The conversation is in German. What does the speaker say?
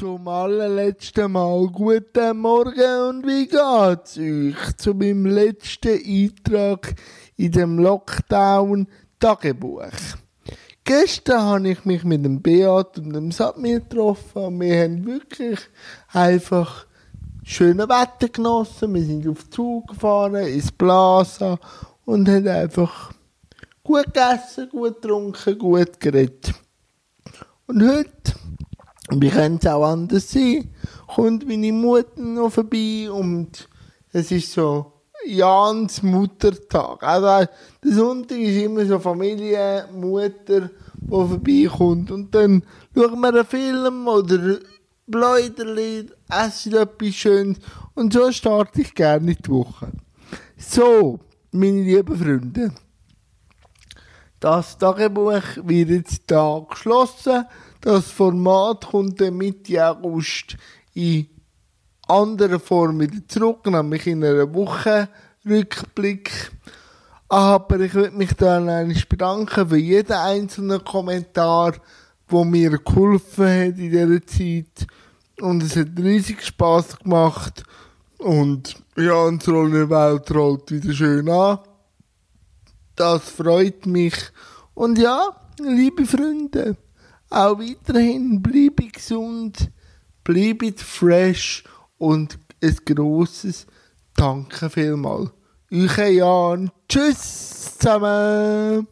Zum allerletzten Mal guten Morgen und wie geht's euch? Zu meinem letzten Eintrag in dem Lockdown-Tagebuch. Gestern habe ich mich mit dem Beat und dem Satmir getroffen und wir haben wirklich einfach schöne Wetter genossen. Wir sind auf Zug gefahren, ins Plaza und haben einfach gut gegessen, gut getrunken, gut geredet. Und heute wie könnte es auch anders sein? Kommt meine Mutter noch vorbei und es ist so Jans Muttertag. Also der Sonntag ist immer so Familie, Mutter, die vorbeikommt. Und dann schauen wir einen Film oder Bläuderli, essen etwas Schönes und so starte ich gerne die Woche. So, meine lieben Freunde, das Tagebuch wird jetzt hier geschlossen. Das Format kommt dann Mitte August in anderer Form wieder zurück, nämlich in einer Woche Rückblick. Aber ich würde mich dann eigentlich bedanken für jeden einzelnen Kommentar, der mir geholfen hat in dieser Zeit. Und es hat riesig Spaß gemacht. Und ja, unsere Welt rollt wieder schön an. Das freut mich. Und ja, liebe Freunde, auch weiterhin bleibe gesund, bleibe fresh und ein grosses Danke vielmals. Euch Jan. Tschüss zusammen.